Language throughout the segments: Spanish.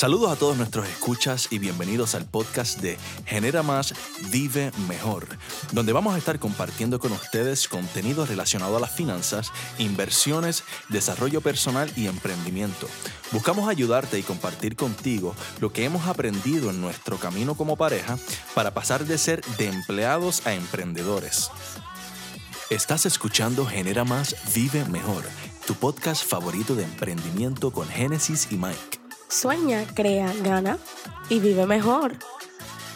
Saludos a todos nuestros escuchas y bienvenidos al podcast de Genera Más, Vive Mejor, donde vamos a estar compartiendo con ustedes contenido relacionado a las finanzas, inversiones, desarrollo personal y emprendimiento. Buscamos ayudarte y compartir contigo lo que hemos aprendido en nuestro camino como pareja para pasar de ser de empleados a emprendedores. Estás escuchando Genera Más, Vive Mejor, tu podcast favorito de emprendimiento con Génesis y Mike. Sueña, crea, gana y vive mejor.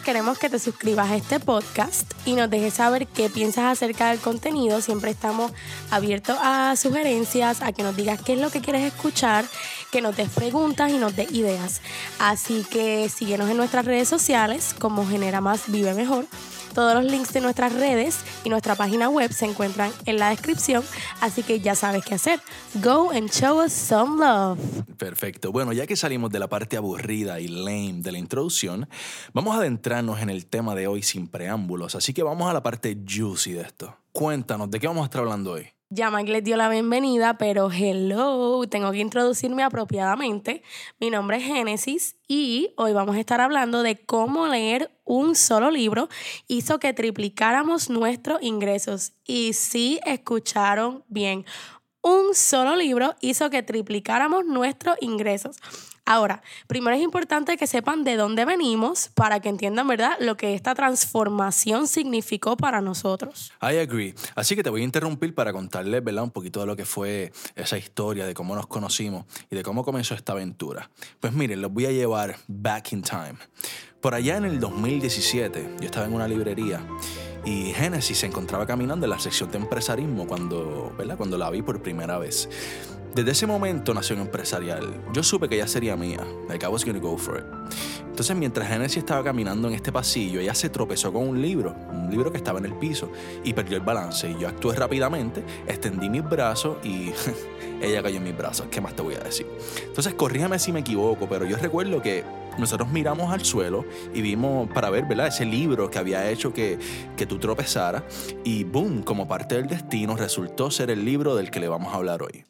Queremos que te suscribas a este podcast y nos dejes saber qué piensas acerca del contenido. Siempre estamos abiertos a sugerencias, a que nos digas qué es lo que quieres escuchar, que nos des preguntas y nos des ideas. Así que síguenos en nuestras redes sociales como Genera Más Vive Mejor todos los links de nuestras redes y nuestra página web se encuentran en la descripción, así que ya sabes qué hacer. Go and show us some love. Perfecto. Bueno, ya que salimos de la parte aburrida y lame de la introducción, vamos a adentrarnos en el tema de hoy sin preámbulos, así que vamos a la parte juicy de esto. Cuéntanos, ¿de qué vamos a estar hablando hoy? Ya Mike les dio la bienvenida, pero hello, tengo que introducirme apropiadamente. Mi nombre es Génesis y hoy vamos a estar hablando de cómo leer un solo libro hizo que triplicáramos nuestros ingresos. Y sí, escucharon bien, un solo libro hizo que triplicáramos nuestros ingresos. Ahora, primero es importante que sepan de dónde venimos para que entiendan, ¿verdad?, lo que esta transformación significó para nosotros. I agree. Así que te voy a interrumpir para contarles, ¿verdad?, un poquito de lo que fue esa historia, de cómo nos conocimos y de cómo comenzó esta aventura. Pues miren, los voy a llevar back in time. Por allá en el 2017, yo estaba en una librería y Genesis se encontraba caminando en la sección de empresarismo cuando, ¿verdad? cuando la vi por primera vez. Desde ese momento nació un empresarial. Yo supe que ella sería mía. Like I was gonna go for it. Entonces, mientras Genesis estaba caminando en este pasillo, ella se tropezó con un libro, un libro que estaba en el piso, y perdió el balance. Y yo actué rápidamente, extendí mis brazos y ella cayó en mis brazos. ¿Qué más te voy a decir? Entonces, corrígame si me equivoco, pero yo recuerdo que nosotros miramos al suelo y vimos para ver, ¿verdad? Ese libro que había hecho que, que tú tropezaras. Y boom, como parte del destino, resultó ser el libro del que le vamos a hablar hoy.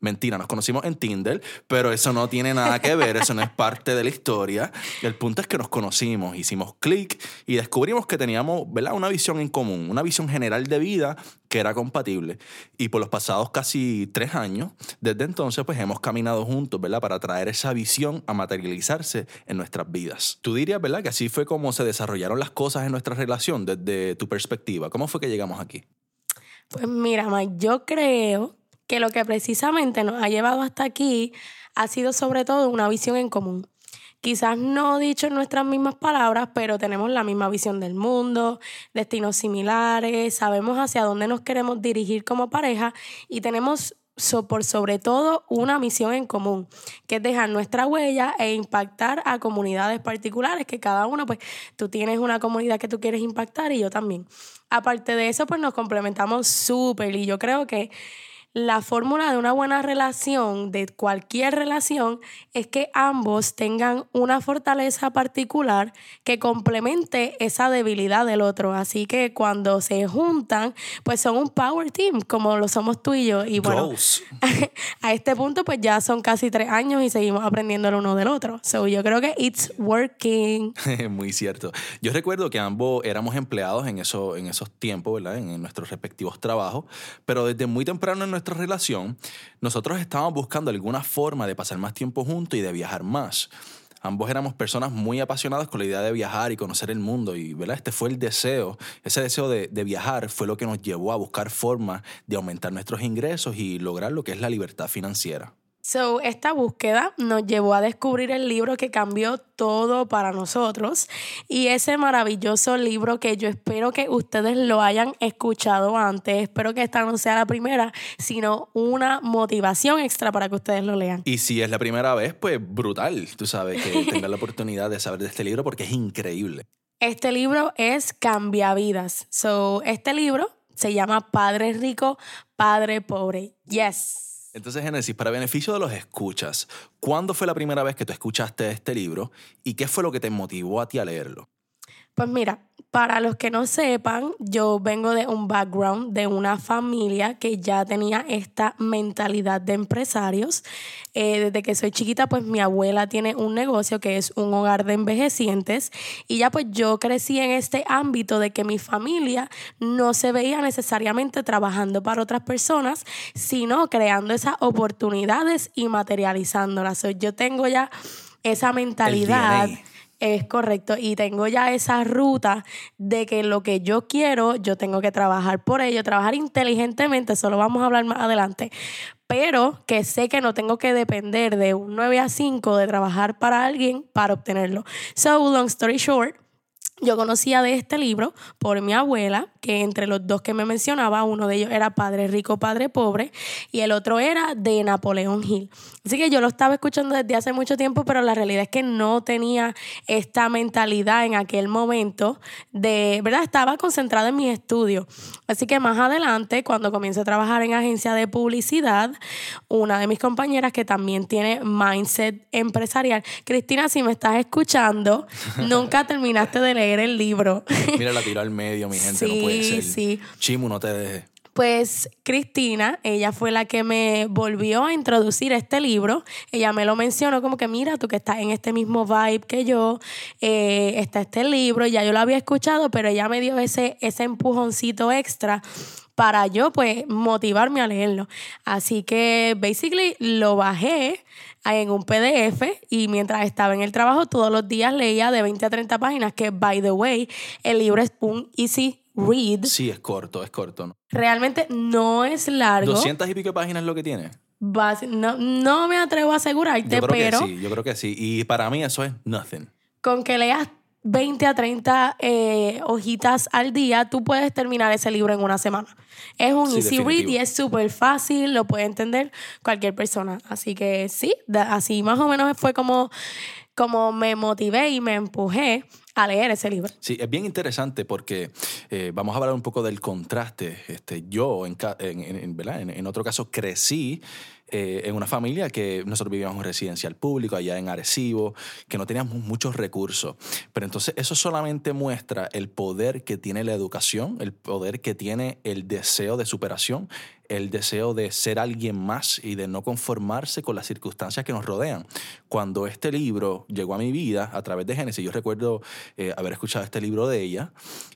Mentira, nos conocimos en Tinder, pero eso no tiene nada que ver, eso no es parte de la historia. El punto es que nos conocimos, hicimos clic y descubrimos que teníamos ¿verdad? una visión en común, una visión general de vida que era compatible. Y por los pasados casi tres años, desde entonces, pues hemos caminado juntos, ¿verdad? Para traer esa visión a materializarse en nuestras vidas. Tú dirías, ¿verdad? Que así fue como se desarrollaron las cosas en nuestra relación desde tu perspectiva. ¿Cómo fue que llegamos aquí? Pues mira, Mike, yo creo que lo que precisamente nos ha llevado hasta aquí ha sido sobre todo una visión en común. Quizás no dicho en nuestras mismas palabras, pero tenemos la misma visión del mundo, destinos similares, sabemos hacia dónde nos queremos dirigir como pareja y tenemos por sobre todo una misión en común, que es dejar nuestra huella e impactar a comunidades particulares, que cada uno, pues tú tienes una comunidad que tú quieres impactar y yo también. Aparte de eso, pues nos complementamos súper y yo creo que la fórmula de una buena relación, de cualquier relación, es que ambos tengan una fortaleza particular que complemente esa debilidad del otro. Así que cuando se juntan, pues son un power team, como lo somos tú y yo. Y bueno, a este punto, pues ya son casi tres años y seguimos aprendiendo el uno del otro. So yo creo que it's working. Muy cierto. Yo recuerdo que ambos éramos empleados en, eso, en esos tiempos, ¿verdad? En, en nuestros respectivos trabajos, pero desde muy temprano en nuestra relación, nosotros estábamos buscando alguna forma de pasar más tiempo juntos y de viajar más. Ambos éramos personas muy apasionadas con la idea de viajar y conocer el mundo y ¿verdad? este fue el deseo, ese deseo de, de viajar fue lo que nos llevó a buscar formas de aumentar nuestros ingresos y lograr lo que es la libertad financiera. So, esta búsqueda nos llevó a descubrir el libro que cambió todo para nosotros y ese maravilloso libro que yo espero que ustedes lo hayan escuchado antes. Espero que esta no sea la primera, sino una motivación extra para que ustedes lo lean. Y si es la primera vez, pues brutal, tú sabes, que tengan la oportunidad de saber de este libro porque es increíble. Este libro es Cambiavidas. So, este libro se llama Padre Rico, Padre Pobre. Yes. Entonces, Génesis, para beneficio de los escuchas, ¿cuándo fue la primera vez que tú escuchaste este libro y qué fue lo que te motivó a ti a leerlo? Pues mira, para los que no sepan, yo vengo de un background de una familia que ya tenía esta mentalidad de empresarios. Eh, desde que soy chiquita, pues mi abuela tiene un negocio que es un hogar de envejecientes y ya pues yo crecí en este ámbito de que mi familia no se veía necesariamente trabajando para otras personas, sino creando esas oportunidades y materializándolas. yo tengo ya esa mentalidad. Es correcto. Y tengo ya esa ruta de que lo que yo quiero, yo tengo que trabajar por ello, trabajar inteligentemente, eso lo vamos a hablar más adelante. Pero que sé que no tengo que depender de un 9 a 5 de trabajar para alguien para obtenerlo. So, long story short, yo conocía de este libro por mi abuela, que entre los dos que me mencionaba, uno de ellos era Padre Rico, Padre Pobre, y el otro era de Napoleón Hill. Así que yo lo estaba escuchando desde hace mucho tiempo, pero la realidad es que no tenía esta mentalidad en aquel momento de, ¿verdad? Estaba concentrada en mis estudios. Así que más adelante, cuando comencé a trabajar en agencia de publicidad, una de mis compañeras que también tiene mindset empresarial, Cristina, si me estás escuchando, nunca terminaste de leer el libro. Mira, la tiró al medio, mi gente, no puede ser. Sí. Chimu, no te dejes. Pues Cristina, ella fue la que me volvió a introducir este libro. Ella me lo mencionó como que, mira, tú que estás en este mismo vibe que yo, eh, está este libro, ya yo lo había escuchado, pero ella me dio ese, ese empujoncito extra para yo, pues, motivarme a leerlo. Así que, basically, lo bajé en un PDF y mientras estaba en el trabajo todos los días leía de 20 a 30 páginas, que by the way, el libro es un easy read. Sí, es corto, es corto. ¿no? Realmente no es largo. 200 y pico páginas es lo que tiene. No, no me atrevo a asegurarte, yo creo Que sí, yo creo que sí. Y para mí eso es nothing. Con que leas 20 a 30 eh, hojitas al día, tú puedes terminar ese libro en una semana. Es un easy read y es súper fácil, lo puede entender cualquier persona. Así que sí, así más o menos fue como, como me motivé y me empujé a leer ese libro. Sí, es bien interesante porque eh, vamos a hablar un poco del contraste. Este, yo, en, en, en otro caso, crecí eh, en una familia que nosotros vivíamos en residencial público allá en Arecibo, que no teníamos muchos recursos. Pero entonces eso solamente muestra el poder que tiene la educación, el poder que tiene el deseo de superación, el deseo de ser alguien más y de no conformarse con las circunstancias que nos rodean. Cuando este libro llegó a mi vida a través de Génesis, yo recuerdo eh, haber escuchado este libro de ella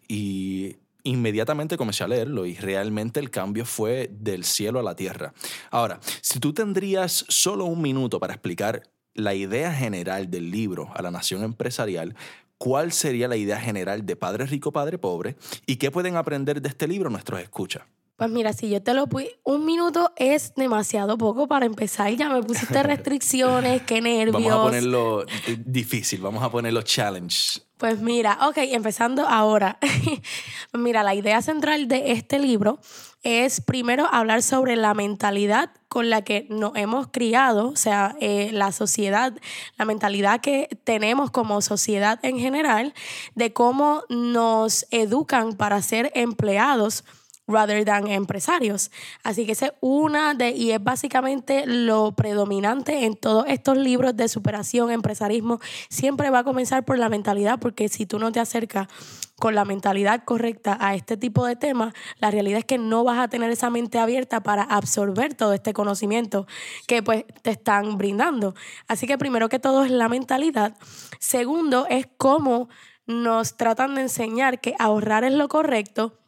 y inmediatamente comencé a leerlo y realmente el cambio fue del cielo a la tierra. Ahora, si tú tendrías solo un minuto para explicar la idea general del libro a la nación empresarial, ¿cuál sería la idea general de Padre Rico, Padre Pobre? ¿Y qué pueden aprender de este libro nuestros escuchas? Pues mira, si yo te lo puse, un minuto es demasiado poco para empezar. Ya me pusiste restricciones, qué nervios. Vamos a ponerlo difícil, vamos a ponerlo challenge. Pues mira, ok, empezando ahora. mira, la idea central de este libro es primero hablar sobre la mentalidad con la que nos hemos criado, o sea, eh, la sociedad, la mentalidad que tenemos como sociedad en general, de cómo nos educan para ser empleados rather than empresarios. Así que esa es una de, y es básicamente lo predominante en todos estos libros de superación, empresarismo, siempre va a comenzar por la mentalidad, porque si tú no te acercas con la mentalidad correcta a este tipo de temas, la realidad es que no vas a tener esa mente abierta para absorber todo este conocimiento que pues te están brindando. Así que primero que todo es la mentalidad. Segundo es cómo nos tratan de enseñar que ahorrar es lo correcto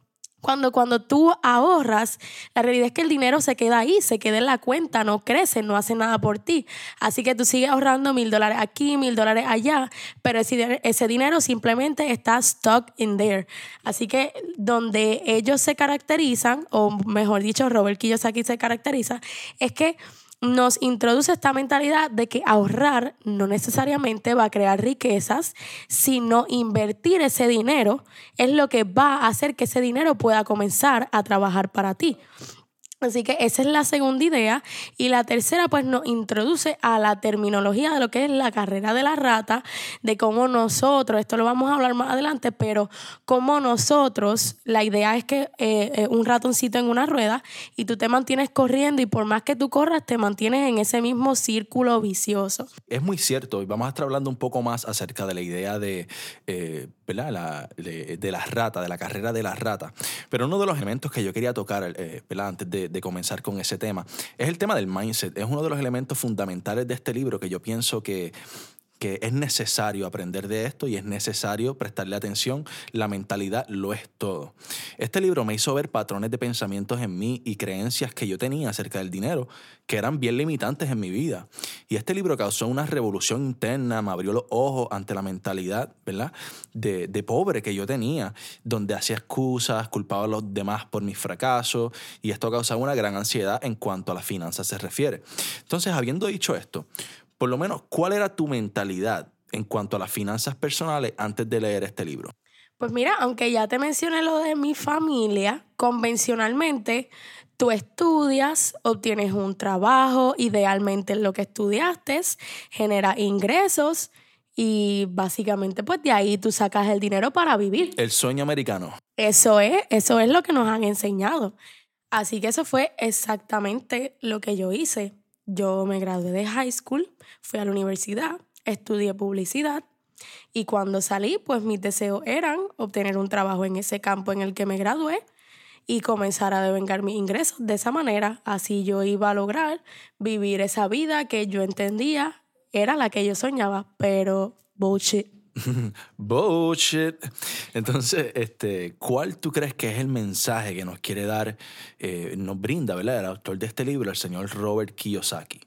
cuando, cuando tú ahorras, la realidad es que el dinero se queda ahí, se queda en la cuenta, no crece, no hace nada por ti. Así que tú sigues ahorrando mil dólares aquí, mil dólares allá, pero ese, ese dinero simplemente está stuck in there. Así que donde ellos se caracterizan, o mejor dicho, Robert Kiyosaki se caracteriza, es que nos introduce esta mentalidad de que ahorrar no necesariamente va a crear riquezas, sino invertir ese dinero es lo que va a hacer que ese dinero pueda comenzar a trabajar para ti. Así que esa es la segunda idea. Y la tercera, pues nos introduce a la terminología de lo que es la carrera de la rata, de cómo nosotros, esto lo vamos a hablar más adelante, pero cómo nosotros, la idea es que eh, eh, un ratoncito en una rueda y tú te mantienes corriendo y por más que tú corras, te mantienes en ese mismo círculo vicioso. Es muy cierto y vamos a estar hablando un poco más acerca de la idea de, eh, ¿verdad? La, de, de, la rata, de la carrera de la rata. Pero uno de los elementos que yo quería tocar, ¿verdad? Antes de, comenzar con ese tema. Es el tema del mindset. Es uno de los elementos fundamentales de este libro que yo pienso que que es necesario aprender de esto y es necesario prestarle atención. La mentalidad lo es todo. Este libro me hizo ver patrones de pensamientos en mí y creencias que yo tenía acerca del dinero que eran bien limitantes en mi vida. Y este libro causó una revolución interna, me abrió los ojos ante la mentalidad, ¿verdad? De, de pobre que yo tenía, donde hacía excusas, culpaba a los demás por mis fracasos y esto causaba una gran ansiedad en cuanto a las finanzas se refiere. Entonces, habiendo dicho esto, por lo menos, ¿cuál era tu mentalidad en cuanto a las finanzas personales antes de leer este libro? Pues mira, aunque ya te mencioné lo de mi familia, convencionalmente tú estudias, obtienes un trabajo, idealmente lo que estudiaste genera ingresos y básicamente pues de ahí tú sacas el dinero para vivir. El sueño americano. Eso es, eso es lo que nos han enseñado. Así que eso fue exactamente lo que yo hice. Yo me gradué de high school, fui a la universidad, estudié publicidad y cuando salí, pues mis deseos eran obtener un trabajo en ese campo en el que me gradué y comenzar a devengar mis ingresos. De esa manera, así yo iba a lograr vivir esa vida que yo entendía era la que yo soñaba, pero bullshit. Bullshit. Entonces, este, ¿cuál tú crees que es el mensaje que nos quiere dar, eh, nos brinda, ¿verdad? El autor de este libro, el señor Robert Kiyosaki.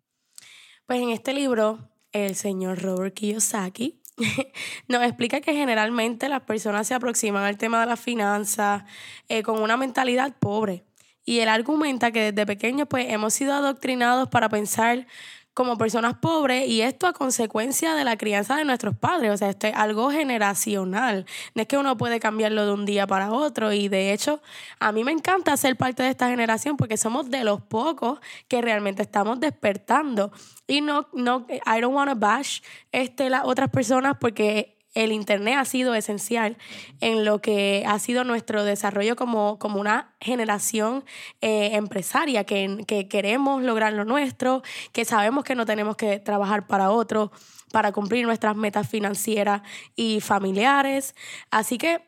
Pues en este libro, el señor Robert Kiyosaki nos explica que generalmente las personas se aproximan al tema de la finanzas eh, con una mentalidad pobre. Y él argumenta que desde pequeños pues hemos sido adoctrinados para pensar como personas pobres y esto a consecuencia de la crianza de nuestros padres. O sea, esto es algo generacional. No es que uno puede cambiarlo de un día para otro y de hecho a mí me encanta ser parte de esta generación porque somos de los pocos que realmente estamos despertando. Y no, no, I don't want to bash este, las otras personas porque el Internet ha sido esencial en lo que ha sido nuestro desarrollo como, como una generación eh, empresaria, que, que queremos lograr lo nuestro, que sabemos que no tenemos que trabajar para otro, para cumplir nuestras metas financieras y familiares. Así que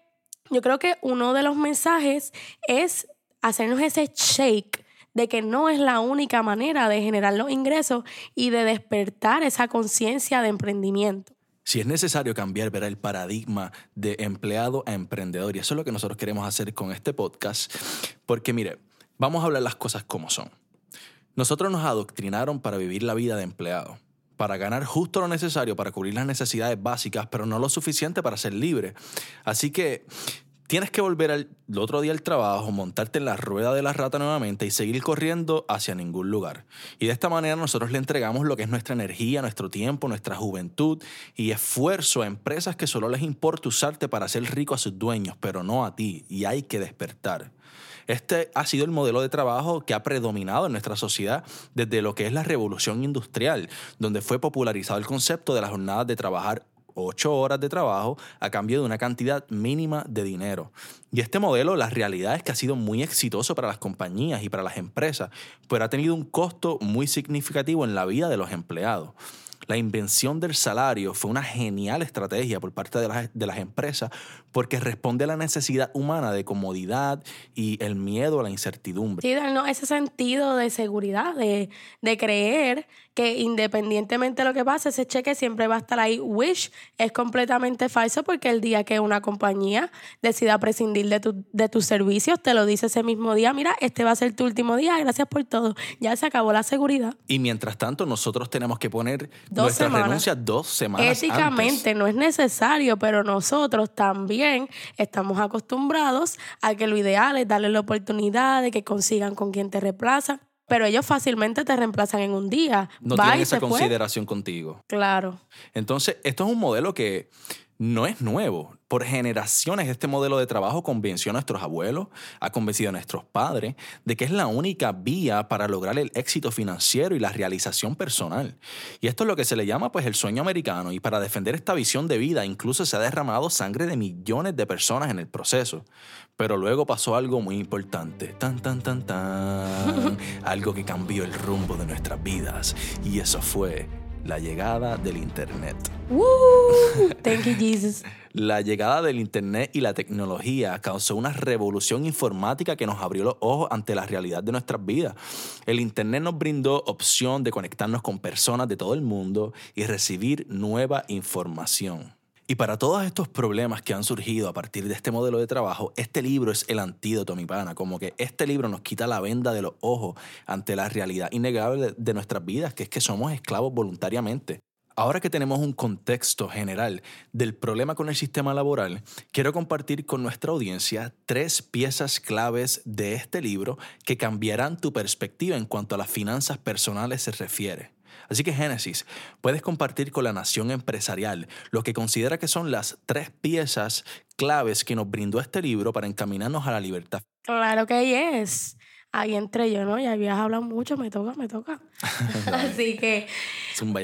yo creo que uno de los mensajes es hacernos ese shake de que no es la única manera de generar los ingresos y de despertar esa conciencia de emprendimiento. Si es necesario cambiar, verá el paradigma de empleado a emprendedor. Y eso es lo que nosotros queremos hacer con este podcast. Porque mire, vamos a hablar las cosas como son. Nosotros nos adoctrinaron para vivir la vida de empleado, para ganar justo lo necesario para cubrir las necesidades básicas, pero no lo suficiente para ser libre. Así que tienes que volver al otro día al trabajo, montarte en la rueda de la rata nuevamente y seguir corriendo hacia ningún lugar. Y de esta manera nosotros le entregamos lo que es nuestra energía, nuestro tiempo, nuestra juventud y esfuerzo a empresas que solo les importa usarte para hacer rico a sus dueños, pero no a ti. Y hay que despertar. Este ha sido el modelo de trabajo que ha predominado en nuestra sociedad desde lo que es la revolución industrial, donde fue popularizado el concepto de las jornadas de trabajar ocho horas de trabajo a cambio de una cantidad mínima de dinero. Y este modelo, la realidad es que ha sido muy exitoso para las compañías y para las empresas, pero ha tenido un costo muy significativo en la vida de los empleados. La invención del salario fue una genial estrategia por parte de las, de las, empresas porque responde a la necesidad humana de comodidad y el miedo a la incertidumbre. Sí, darnos ese sentido de seguridad, de, de creer que independientemente de lo que pase, ese cheque siempre va a estar ahí. Wish es completamente falso porque el día que una compañía decida prescindir de, tu, de tus servicios, te lo dice ese mismo día, mira, este va a ser tu último día, gracias por todo. Ya se acabó la seguridad. Y mientras tanto, nosotros tenemos que poner dos nuestra semanas. renuncia dos semanas Éticamente no es necesario, pero nosotros también estamos acostumbrados a que lo ideal es darle la oportunidad de que consigan con quien te reemplaza pero ellos fácilmente te reemplazan en un día. No tienen esa consideración contigo. Claro. Entonces, esto es un modelo que no es nuevo. Por generaciones este modelo de trabajo convenció a nuestros abuelos, ha convencido a nuestros padres de que es la única vía para lograr el éxito financiero y la realización personal. Y esto es lo que se le llama pues el sueño americano y para defender esta visión de vida incluso se ha derramado sangre de millones de personas en el proceso. Pero luego pasó algo muy importante, tan tan tan tan, algo que cambió el rumbo de nuestras vidas y eso fue la llegada del Internet. Thank you, Jesus. La llegada del Internet y la tecnología causó una revolución informática que nos abrió los ojos ante la realidad de nuestras vidas. El Internet nos brindó opción de conectarnos con personas de todo el mundo y recibir nueva información. Y para todos estos problemas que han surgido a partir de este modelo de trabajo, este libro es el antídoto, mi pana. Como que este libro nos quita la venda de los ojos ante la realidad innegable de nuestras vidas, que es que somos esclavos voluntariamente. Ahora que tenemos un contexto general del problema con el sistema laboral, quiero compartir con nuestra audiencia tres piezas claves de este libro que cambiarán tu perspectiva en cuanto a las finanzas personales se refiere. Así que Génesis, puedes compartir con la nación empresarial lo que considera que son las tres piezas claves que nos brindó este libro para encaminarnos a la libertad. Claro que es. Ahí entre yo, ¿no? Ya habías hablado mucho, me toca, me toca. Así que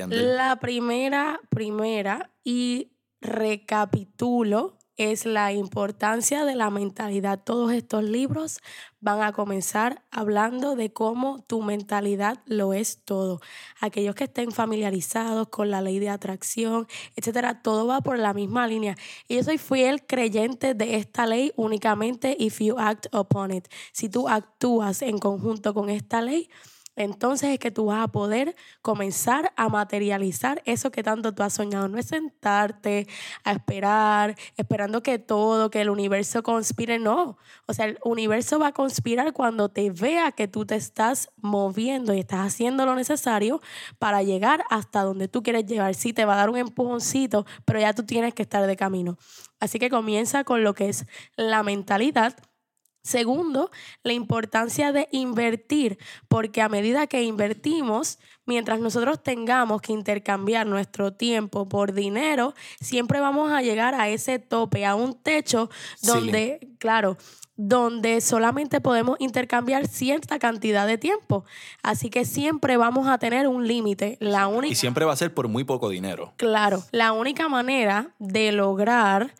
la primera, primera, y recapitulo es la importancia de la mentalidad. Todos estos libros van a comenzar hablando de cómo tu mentalidad lo es todo. Aquellos que estén familiarizados con la ley de atracción, etcétera, todo va por la misma línea. Y yo soy fiel creyente de esta ley únicamente if you act upon it. Si tú actúas en conjunto con esta ley, entonces es que tú vas a poder comenzar a materializar eso que tanto tú has soñado. No es sentarte a esperar, esperando que todo, que el universo conspire, no. O sea, el universo va a conspirar cuando te vea que tú te estás moviendo y estás haciendo lo necesario para llegar hasta donde tú quieres llegar. Sí, te va a dar un empujoncito, pero ya tú tienes que estar de camino. Así que comienza con lo que es la mentalidad Segundo, la importancia de invertir, porque a medida que invertimos, mientras nosotros tengamos que intercambiar nuestro tiempo por dinero, siempre vamos a llegar a ese tope, a un techo donde, claro, donde solamente podemos intercambiar cierta cantidad de tiempo. Así que siempre vamos a tener un límite. La única... Y siempre va a ser por muy poco dinero. Claro, la única manera de lograr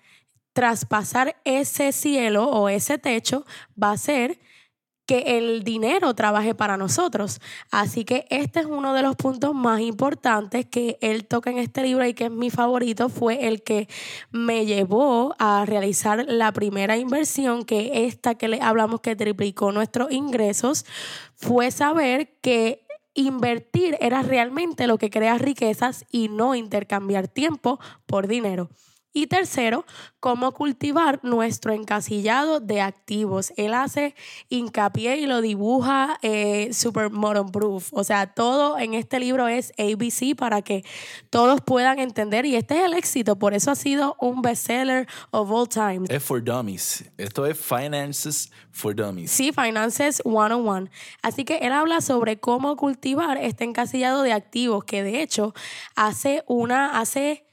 traspasar ese cielo o ese techo va a ser que el dinero trabaje para nosotros. Así que este es uno de los puntos más importantes que él toca en este libro y que es mi favorito, fue el que me llevó a realizar la primera inversión, que esta que le hablamos que triplicó nuestros ingresos, fue saber que invertir era realmente lo que crea riquezas y no intercambiar tiempo por dinero. Y tercero, cómo cultivar nuestro encasillado de activos. Él hace hincapié y lo dibuja eh, super modern proof. O sea, todo en este libro es ABC para que todos puedan entender. Y este es el éxito. Por eso ha sido un bestseller of all time. Es for dummies. Esto es Finances for Dummies. Sí, Finances 101. Así que él habla sobre cómo cultivar este encasillado de activos que de hecho hace una, hace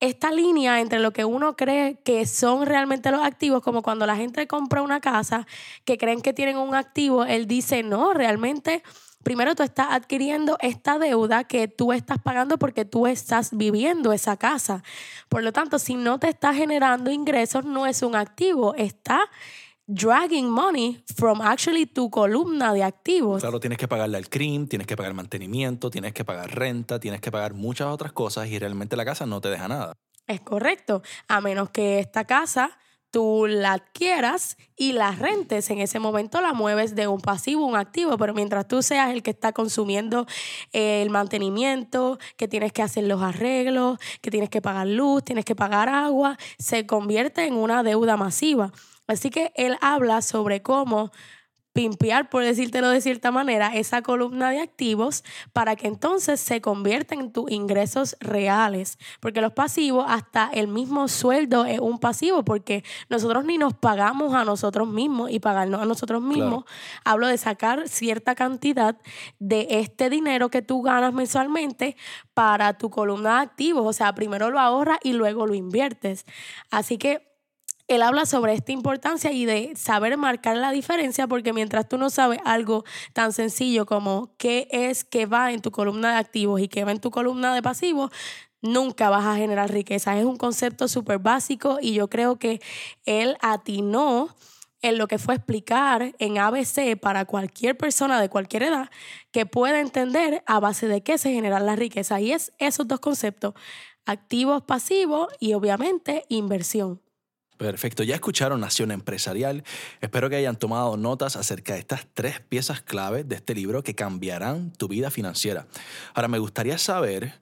esta línea entre lo que uno cree que son realmente los activos, como cuando la gente compra una casa, que creen que tienen un activo, él dice, no, realmente, primero tú estás adquiriendo esta deuda que tú estás pagando porque tú estás viviendo esa casa. Por lo tanto, si no te está generando ingresos, no es un activo, está dragging money from actually tu columna de activos. Claro, tienes que pagarle al CRIM, tienes que pagar mantenimiento, tienes que pagar renta, tienes que pagar muchas otras cosas y realmente la casa no te deja nada. Es correcto, a menos que esta casa tú la adquieras y la rentes. En ese momento la mueves de un pasivo a un activo, pero mientras tú seas el que está consumiendo el mantenimiento, que tienes que hacer los arreglos, que tienes que pagar luz, tienes que pagar agua, se convierte en una deuda masiva. Así que él habla sobre cómo pimpear, por decírtelo de cierta manera, esa columna de activos para que entonces se convierta en tus ingresos reales. Porque los pasivos, hasta el mismo sueldo es un pasivo, porque nosotros ni nos pagamos a nosotros mismos y pagarnos a nosotros mismos. Hablo de sacar cierta cantidad de este dinero que tú ganas mensualmente para tu columna de activos. O sea, primero lo ahorras y luego lo inviertes. Así que él habla sobre esta importancia y de saber marcar la diferencia, porque mientras tú no sabes algo tan sencillo como qué es que va en tu columna de activos y qué va en tu columna de pasivos, nunca vas a generar riqueza. Es un concepto súper básico y yo creo que él atinó en lo que fue explicar en ABC para cualquier persona de cualquier edad que pueda entender a base de qué se genera la riqueza. Y es esos dos conceptos, activos, pasivos y obviamente inversión. Perfecto, ya escucharon Nación Empresarial. Espero que hayan tomado notas acerca de estas tres piezas clave de este libro que cambiarán tu vida financiera. Ahora, me gustaría saber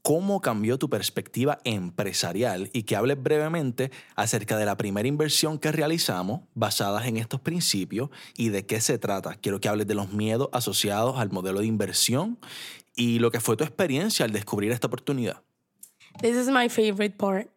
cómo cambió tu perspectiva empresarial y que hables brevemente acerca de la primera inversión que realizamos basadas en estos principios y de qué se trata. Quiero que hables de los miedos asociados al modelo de inversión y lo que fue tu experiencia al descubrir esta oportunidad. This is my favorite part.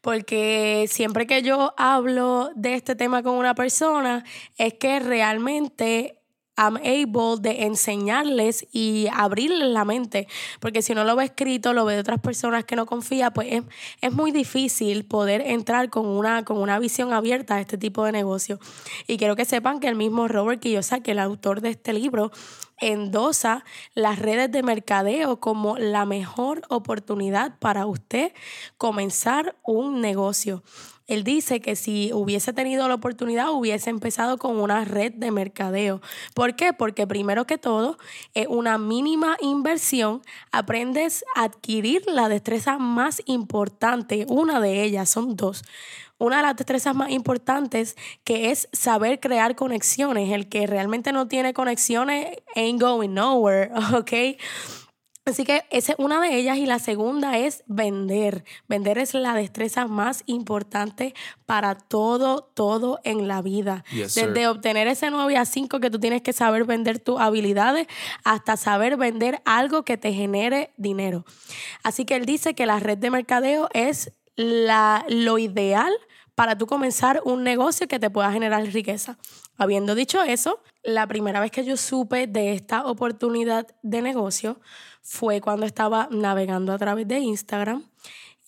Porque siempre que yo hablo de este tema con una persona, es que realmente I'm able de enseñarles y abrirles la mente. Porque si no lo ve escrito, lo ve de otras personas que no confía, pues es, es, muy difícil poder entrar con una, con una visión abierta a este tipo de negocio. Y quiero que sepan que el mismo Robert Kiyosaki, el autor de este libro, endosa las redes de mercadeo como la mejor oportunidad para usted comenzar un negocio. Él dice que si hubiese tenido la oportunidad, hubiese empezado con una red de mercadeo. ¿Por qué? Porque primero que todo, es una mínima inversión, aprendes a adquirir la destreza más importante. Una de ellas, son dos una de las destrezas más importantes que es saber crear conexiones. El que realmente no tiene conexiones ain't going nowhere, ¿ok? Así que esa es una de ellas y la segunda es vender. Vender es la destreza más importante para todo, todo en la vida. Desde obtener ese 9 a 5 que tú tienes que saber vender tus habilidades hasta saber vender algo que te genere dinero. Así que él dice que la red de mercadeo es la, lo ideal para tú comenzar un negocio que te pueda generar riqueza. Habiendo dicho eso, la primera vez que yo supe de esta oportunidad de negocio fue cuando estaba navegando a través de Instagram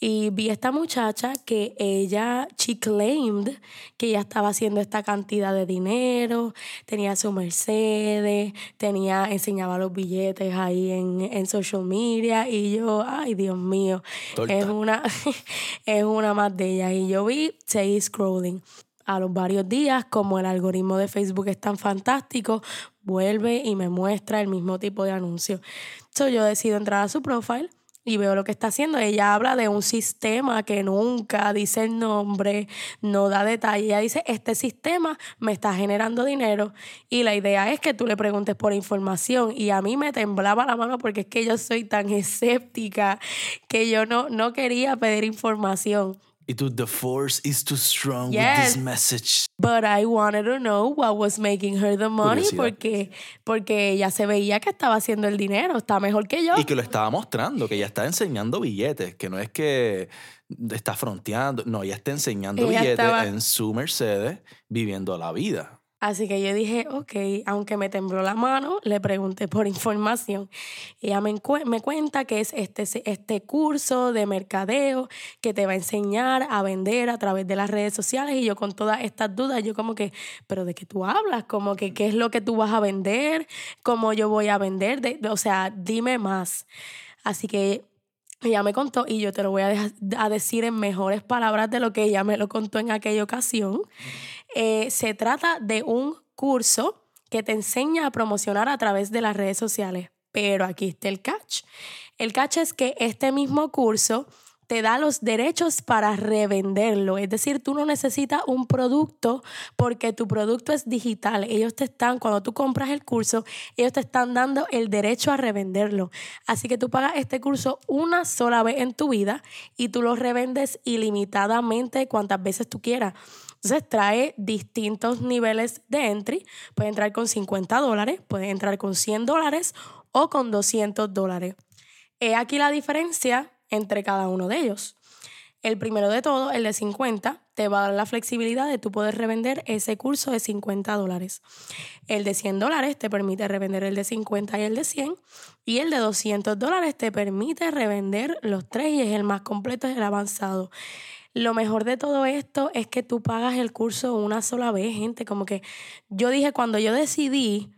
y vi a esta muchacha que ella, she claimed que ella estaba haciendo esta cantidad de dinero, tenía su Mercedes, tenía, enseñaba los billetes ahí en, en social media y yo, ay Dios mío, es una, es una más de ella. Y yo vi, seguí scrolling. A los varios días, como el algoritmo de Facebook es tan fantástico, vuelve y me muestra el mismo tipo de anuncio. Entonces yo decido entrar a su profile y veo lo que está haciendo. Ella habla de un sistema que nunca dice el nombre, no da detalle. Ella dice, este sistema me está generando dinero y la idea es que tú le preguntes por información. Y a mí me temblaba la mano porque es que yo soy tan escéptica que yo no, no quería pedir información. Y tú, the force is too strong with this message. But I wanted to know what was making her the money porque, porque ella se veía que estaba haciendo el dinero, está mejor que yo. Y que lo estaba mostrando, que ella está enseñando billetes, que no es que está fronteando, no, ella está enseñando billetes en su Mercedes, viviendo la vida. Así que yo dije, ok, aunque me tembló la mano, le pregunté por información. Ella me, me cuenta que es este, este curso de mercadeo que te va a enseñar a vender a través de las redes sociales. Y yo con todas estas dudas, yo como que, pero ¿de qué tú hablas? Como que, ¿qué es lo que tú vas a vender? ¿Cómo yo voy a vender? o sea, dime más. Así que ella me contó y yo te lo voy a, a decir en mejores palabras de lo que ella me lo contó en aquella ocasión. Eh, se trata de un curso que te enseña a promocionar a través de las redes sociales. Pero aquí está el catch. El catch es que este mismo curso te da los derechos para revenderlo. Es decir, tú no necesitas un producto porque tu producto es digital. Ellos te están, cuando tú compras el curso, ellos te están dando el derecho a revenderlo. Así que tú pagas este curso una sola vez en tu vida y tú lo revendes ilimitadamente cuantas veces tú quieras. Entonces trae distintos niveles de entry. Puede entrar con 50 dólares, puede entrar con 100 dólares o con 200 dólares. He aquí la diferencia entre cada uno de ellos. El primero de todo, el de 50, te va a dar la flexibilidad de tú poder revender ese curso de 50 dólares. El de 100 dólares te permite revender el de 50 y el de 100. Y el de 200 dólares te permite revender los tres y es el más completo, es el avanzado. Lo mejor de todo esto es que tú pagas el curso una sola vez, gente. Como que yo dije, cuando yo decidí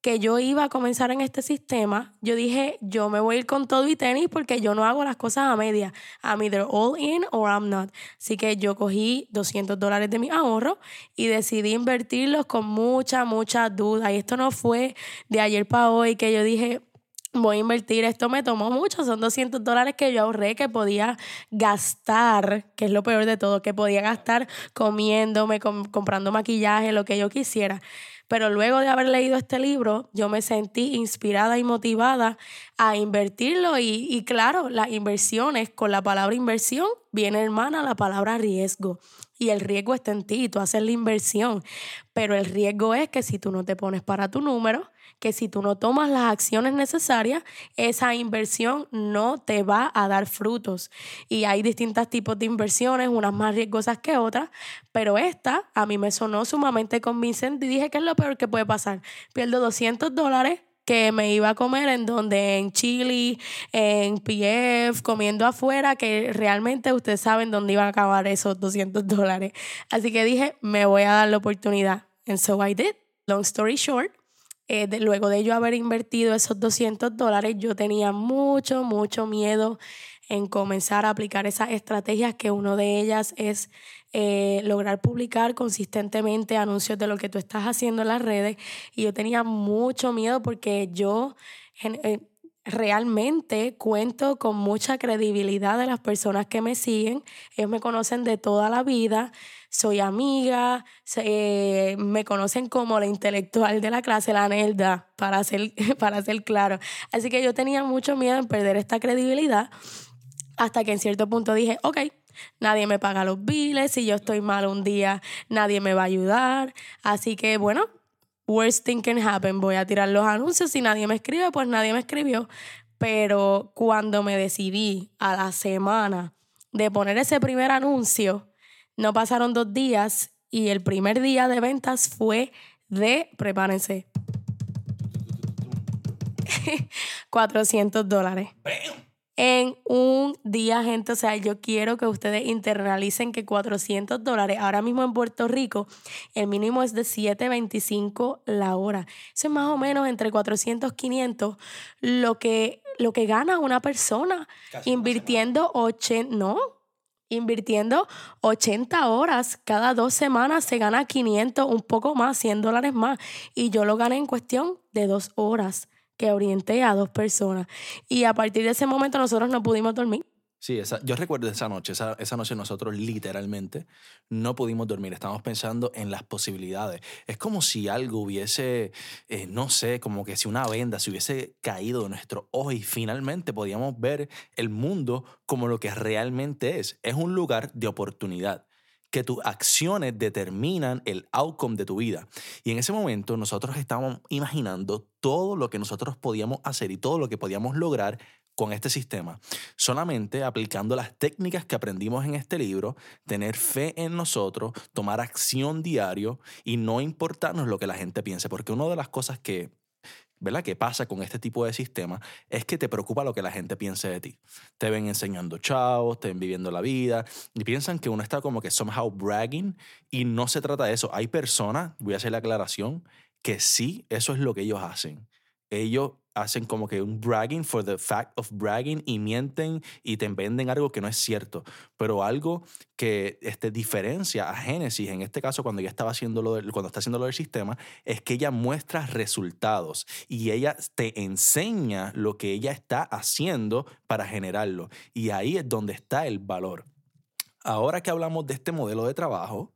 que yo iba a comenzar en este sistema, yo dije, yo me voy a ir con todo y tenis porque yo no hago las cosas a media. I'm either all in or I'm not. Así que yo cogí 200 dólares de mi ahorro y decidí invertirlos con mucha, mucha duda. Y esto no fue de ayer para hoy que yo dije, voy a invertir. Esto me tomó mucho, son 200 dólares que yo ahorré, que podía gastar, que es lo peor de todo, que podía gastar comiéndome, comprando maquillaje, lo que yo quisiera. Pero luego de haber leído este libro, yo me sentí inspirada y motivada a invertirlo. Y, y claro, las inversiones, con la palabra inversión, viene hermana la palabra riesgo. Y el riesgo está en ti, tú haces la inversión. Pero el riesgo es que si tú no te pones para tu número, que si tú no tomas las acciones necesarias, esa inversión no te va a dar frutos. Y hay distintos tipos de inversiones, unas más riesgosas que otras, pero esta a mí me sonó sumamente convincente y dije que es lo peor que puede pasar. Pierdo 200 dólares que me iba a comer en donde en Chile, en PF, comiendo afuera, que realmente ustedes saben dónde iban a acabar esos 200 dólares. Así que dije, me voy a dar la oportunidad. And so I did. Long story short, eh, luego de yo haber invertido esos 200 dólares, yo tenía mucho, mucho miedo en comenzar a aplicar esas estrategias, que uno de ellas es eh, lograr publicar consistentemente anuncios de lo que tú estás haciendo en las redes. Y yo tenía mucho miedo porque yo... Eh, realmente cuento con mucha credibilidad de las personas que me siguen. Ellos me conocen de toda la vida, soy amiga, me conocen como la intelectual de la clase, la Nelda, para ser, para ser claro. Así que yo tenía mucho miedo en perder esta credibilidad hasta que en cierto punto dije, ok, nadie me paga los biles, si yo estoy mal un día, nadie me va a ayudar. Así que bueno, worst thing can happen, voy a tirar los anuncios, si nadie me escribe, pues nadie me escribió. Pero cuando me decidí a la semana de poner ese primer anuncio, no pasaron dos días y el primer día de ventas fue de, prepárense, 400 dólares en un día, gente. O sea, yo quiero que ustedes internalicen que 400 dólares, ahora mismo en Puerto Rico, el mínimo es de 7.25 la hora. Eso es más o menos entre 400 y 500 lo que, lo que gana una persona invirtiendo 80, no, invirtiendo 80 horas cada dos semanas se gana 500, un poco más, 100 dólares más. Y yo lo gané en cuestión de dos horas que orienté a dos personas. Y a partir de ese momento nosotros no pudimos dormir. Sí, yo recuerdo esa noche, esa, noche nosotros literalmente no pudimos dormir, estábamos pensando en las posibilidades. Es como si algo hubiese, eh, no sé, como que si una venda se hubiese caído de nuestro ojo y finalmente podíamos ver el mundo como lo que realmente es. Es un lugar de oportunidad que tus acciones determinan el outcome de tu vida. Y en ese momento nosotros estábamos imaginando todo lo que nosotros podíamos hacer y todo lo que podíamos lograr con este sistema, solamente aplicando las técnicas que aprendimos en este libro, tener fe en nosotros, tomar acción diario y no importarnos lo que la gente piense, porque una de las cosas que ¿verdad? ¿Qué pasa con este tipo de sistema? Es que te preocupa lo que la gente piense de ti. Te ven enseñando chavos, te ven viviendo la vida y piensan que uno está como que somehow bragging y no se trata de eso. Hay personas, voy a hacer la aclaración, que sí, eso es lo que ellos hacen. Ellos hacen como que un bragging for the fact of bragging y mienten y te venden algo que no es cierto. Pero algo que este, diferencia a Genesis, en este caso cuando ella estaba haciendo lo cuando está haciendo lo del sistema, es que ella muestra resultados y ella te enseña lo que ella está haciendo para generarlo. Y ahí es donde está el valor. Ahora que hablamos de este modelo de trabajo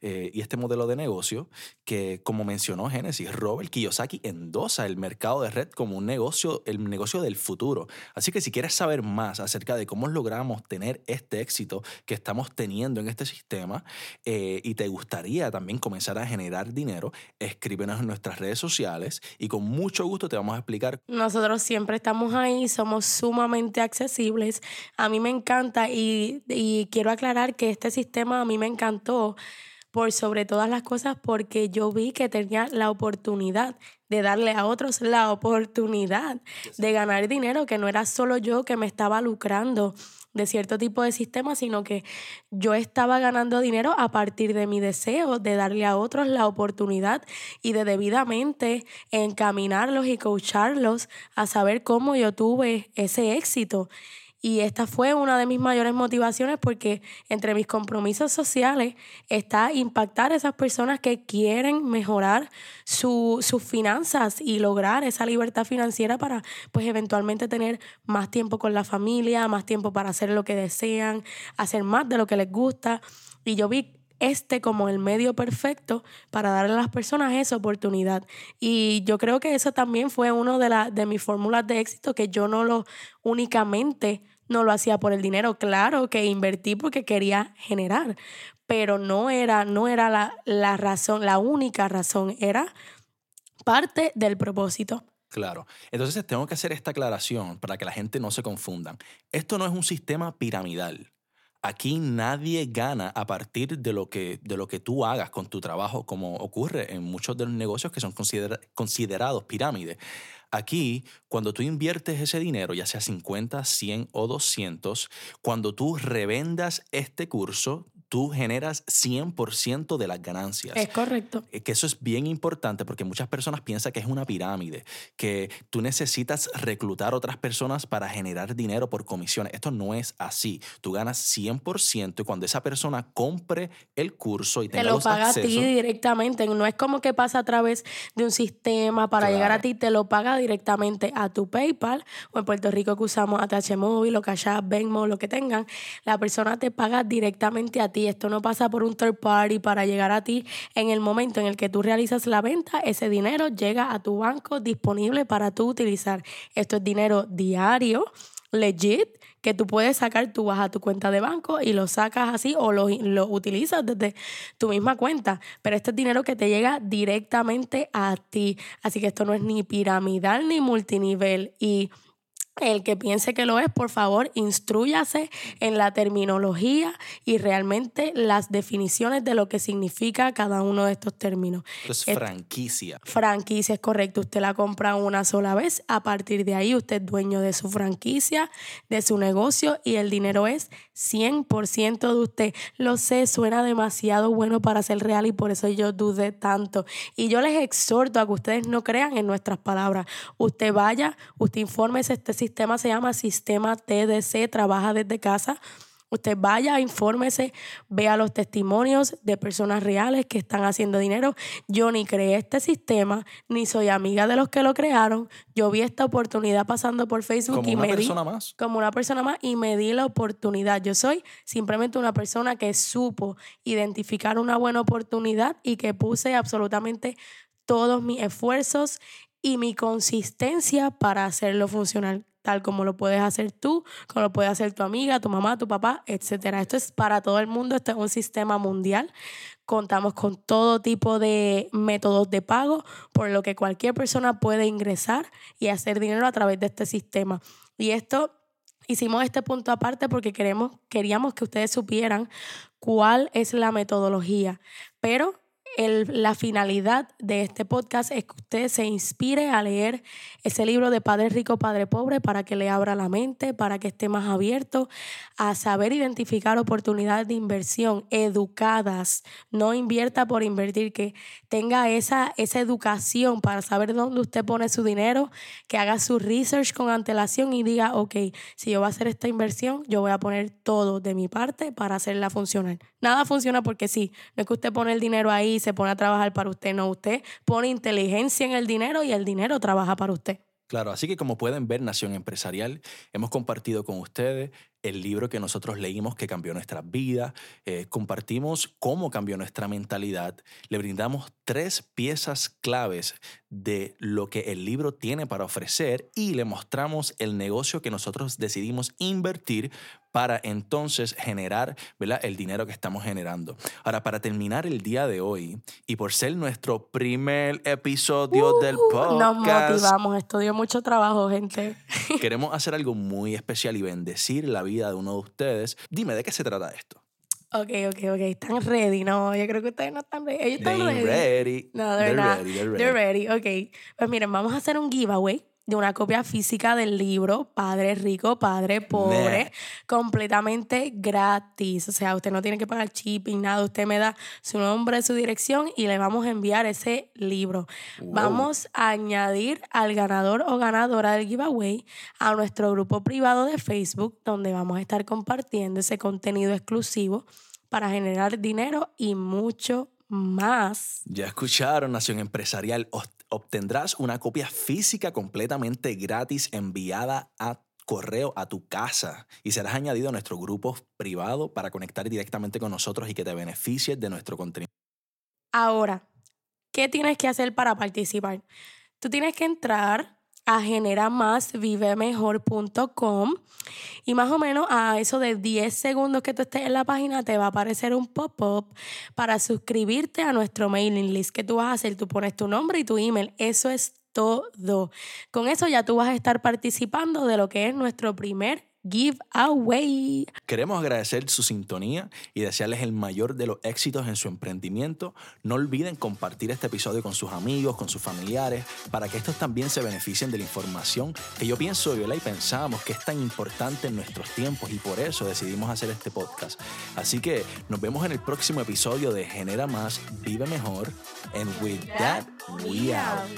eh, y este modelo de negocio, que como mencionó Génesis, Robert Kiyosaki endosa el mercado de red como un negocio, el negocio del futuro. Así que si quieres saber más acerca de cómo logramos tener este éxito que estamos teniendo en este sistema eh, y te gustaría también comenzar a generar dinero, escríbenos en nuestras redes sociales y con mucho gusto te vamos a explicar. Nosotros siempre estamos ahí, somos sumamente accesibles. A mí me encanta y, y quiero aclarar que este sistema a mí me encantó por sobre todas las cosas porque yo vi que tenía la oportunidad de darle a otros la oportunidad de ganar dinero, que no era solo yo que me estaba lucrando de cierto tipo de sistema, sino que yo estaba ganando dinero a partir de mi deseo de darle a otros la oportunidad y de debidamente encaminarlos y coacharlos a saber cómo yo tuve ese éxito. Y esta fue una de mis mayores motivaciones porque entre mis compromisos sociales está impactar a esas personas que quieren mejorar sus finanzas y lograr esa libertad financiera para pues eventualmente tener más tiempo con la familia, más tiempo para hacer lo que desean, hacer más de lo que les gusta. Y yo vi este como el medio perfecto para darle a las personas esa oportunidad. Y yo creo que eso también fue una de, de mis fórmulas de éxito, que yo no lo únicamente no lo hacía por el dinero, claro que invertí porque quería generar, pero no era, no era la, la razón, la única razón, era parte del propósito. Claro. Entonces tengo que hacer esta aclaración para que la gente no se confundan. Esto no es un sistema piramidal. Aquí nadie gana a partir de lo que, de lo que tú hagas con tu trabajo, como ocurre en muchos de los negocios que son considerados pirámides. Aquí, cuando tú inviertes ese dinero, ya sea 50, 100 o 200, cuando tú revendas este curso, tú generas 100% de las ganancias. Es correcto. Eh, que eso es bien importante porque muchas personas piensan que es una pirámide, que tú necesitas reclutar otras personas para generar dinero por comisiones. Esto no es así. Tú ganas 100% y cuando esa persona compre el curso y tenga te lo paga a ti directamente. No es como que pasa a través de un sistema para llegar a ti, te lo paga directamente a tu PayPal o en Puerto Rico que usamos ATH Móvil o Cash App, Venmo, lo que tengan. La persona te paga directamente a ti esto no pasa por un third party para llegar a ti. En el momento en el que tú realizas la venta, ese dinero llega a tu banco disponible para tú utilizar. Esto es dinero diario, legit, que tú puedes sacar, tú vas a tu cuenta de banco y lo sacas así o lo, lo utilizas desde tu misma cuenta. Pero este es dinero que te llega directamente a ti. Así que esto no es ni piramidal ni multinivel. Y el que piense que lo es, por favor, instruyase en la terminología y realmente las definiciones de lo que significa cada uno de estos términos. es franquicia. Franquicia es correcto. Usted la compra una sola vez. A partir de ahí, usted es dueño de su franquicia, de su negocio y el dinero es 100% de usted. Lo sé, suena demasiado bueno para ser real y por eso yo dudé tanto. Y yo les exhorto a que ustedes no crean en nuestras palabras. Usted vaya, usted infórmese este sistema se llama Sistema TDC, trabaja desde casa. Usted vaya, infórmese, vea los testimonios de personas reales que están haciendo dinero. Yo ni creé este sistema, ni soy amiga de los que lo crearon. Yo vi esta oportunidad pasando por Facebook como y una me persona más. como una persona más y me di la oportunidad. Yo soy simplemente una persona que supo identificar una buena oportunidad y que puse absolutamente todos mis esfuerzos y mi consistencia para hacerlo funcionar tal como lo puedes hacer tú, como lo puede hacer tu amiga, tu mamá, tu papá, etc. Esto es para todo el mundo, esto es un sistema mundial. Contamos con todo tipo de métodos de pago, por lo que cualquier persona puede ingresar y hacer dinero a través de este sistema. Y esto hicimos este punto aparte porque queremos, queríamos que ustedes supieran cuál es la metodología, pero la finalidad de este podcast es que usted se inspire a leer ese libro de Padre Rico, Padre Pobre para que le abra la mente, para que esté más abierto a saber identificar oportunidades de inversión educadas. No invierta por invertir, que tenga esa, esa educación para saber dónde usted pone su dinero, que haga su research con antelación y diga, ok, si yo voy a hacer esta inversión, yo voy a poner todo de mi parte para hacerla funcionar. Nada funciona porque sí, no es que usted pone el dinero ahí se pone a trabajar para usted, no, usted pone inteligencia en el dinero y el dinero trabaja para usted. Claro, así que como pueden ver, Nación Empresarial, hemos compartido con ustedes el libro que nosotros leímos que cambió nuestras vidas, eh, compartimos cómo cambió nuestra mentalidad, le brindamos tres piezas claves de lo que el libro tiene para ofrecer y le mostramos el negocio que nosotros decidimos invertir para entonces generar ¿verdad? el dinero que estamos generando. Ahora, para terminar el día de hoy y por ser nuestro primer episodio del podcast, Nos motivamos, esto dio mucho trabajo, gente. queremos hacer algo muy especial y bendecir la vida de uno de ustedes. Dime, ¿de qué se trata esto? Ok, ok, ok. Están ready. No, yo creo que ustedes no están ready. Ellos están ready. ready. No, they're, not. ready, they're They're ready. Ok. Pues miren, vamos a hacer un giveaway de una copia física del libro Padre Rico, Padre Pobre, Nah. completamente gratis. O sea, usted no tiene que pagar shipping, nada. Usted me da su nombre, su dirección y le vamos a enviar ese libro. Wow. Vamos a añadir al ganador o ganadora del giveaway a nuestro grupo privado de Facebook, donde vamos a estar compartiendo ese contenido exclusivo para generar dinero y mucho más. Ya escucharon, Nación Empresarial. Obtendrás una copia física completamente gratis enviada a correo a tu casa y serás añadido a nuestro grupo privado para conectar directamente con nosotros y que te beneficies de nuestro contenido. Ahora, ¿qué tienes que hacer para participar? Tú tienes que entrar a generamasvivemejor.com y más o menos a eso de 10 segundos que tú estés en la página te va a aparecer un pop-up para suscribirte a nuestro mailing list. ¿Qué tú vas a hacer? Tú pones tu nombre y tu email. Eso es todo. Con eso ya tú vas a estar participando de lo que es nuestro primer giveaway. Queremos agradecer su sintonía y desearles el mayor de los éxitos en su emprendimiento. No olviden compartir este episodio con sus amigos, con sus familiares, para que estos también se beneficien de la información que yo pienso ¿verdad? y pensamos que es tan importante en nuestros tiempos y por eso decidimos hacer este podcast. Así que nos vemos en el próximo episodio de Genera Más, Vive Mejor. And with that, we out.